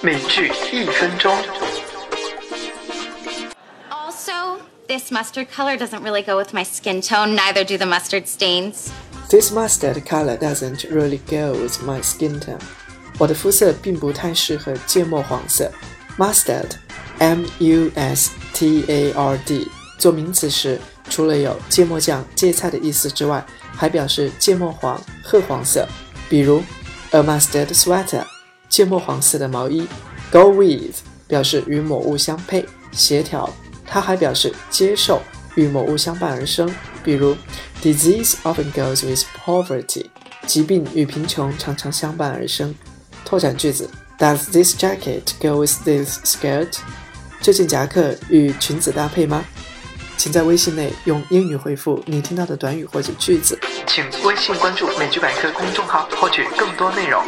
美剧一分钟。Also, this mustard color doesn't really go with my skin tone, neither do the mustard stains. This mustard color doesn't really go with my skin tone. 我的肤色并不太适合芥末黄色。Mustard，M-U-S-T-A-R-D，做名词时，除了有芥末酱、芥菜的意思之外，还表示芥末黄、褐黄色。比如，a mustard sweater， 芥末黄色的毛衣。Go with 表示与某物相配、协调，它还表示接受，与某物相伴而生。比如，disease often goes with poverty，疾病与贫穷常常相伴而生。拓展句子：Does this jacket go with this skirt？这件夹克与裙子搭配吗？请在微信内用英语回复你听到的短语或者句子。请微信关注“美剧百科”公众号，获取更多内容。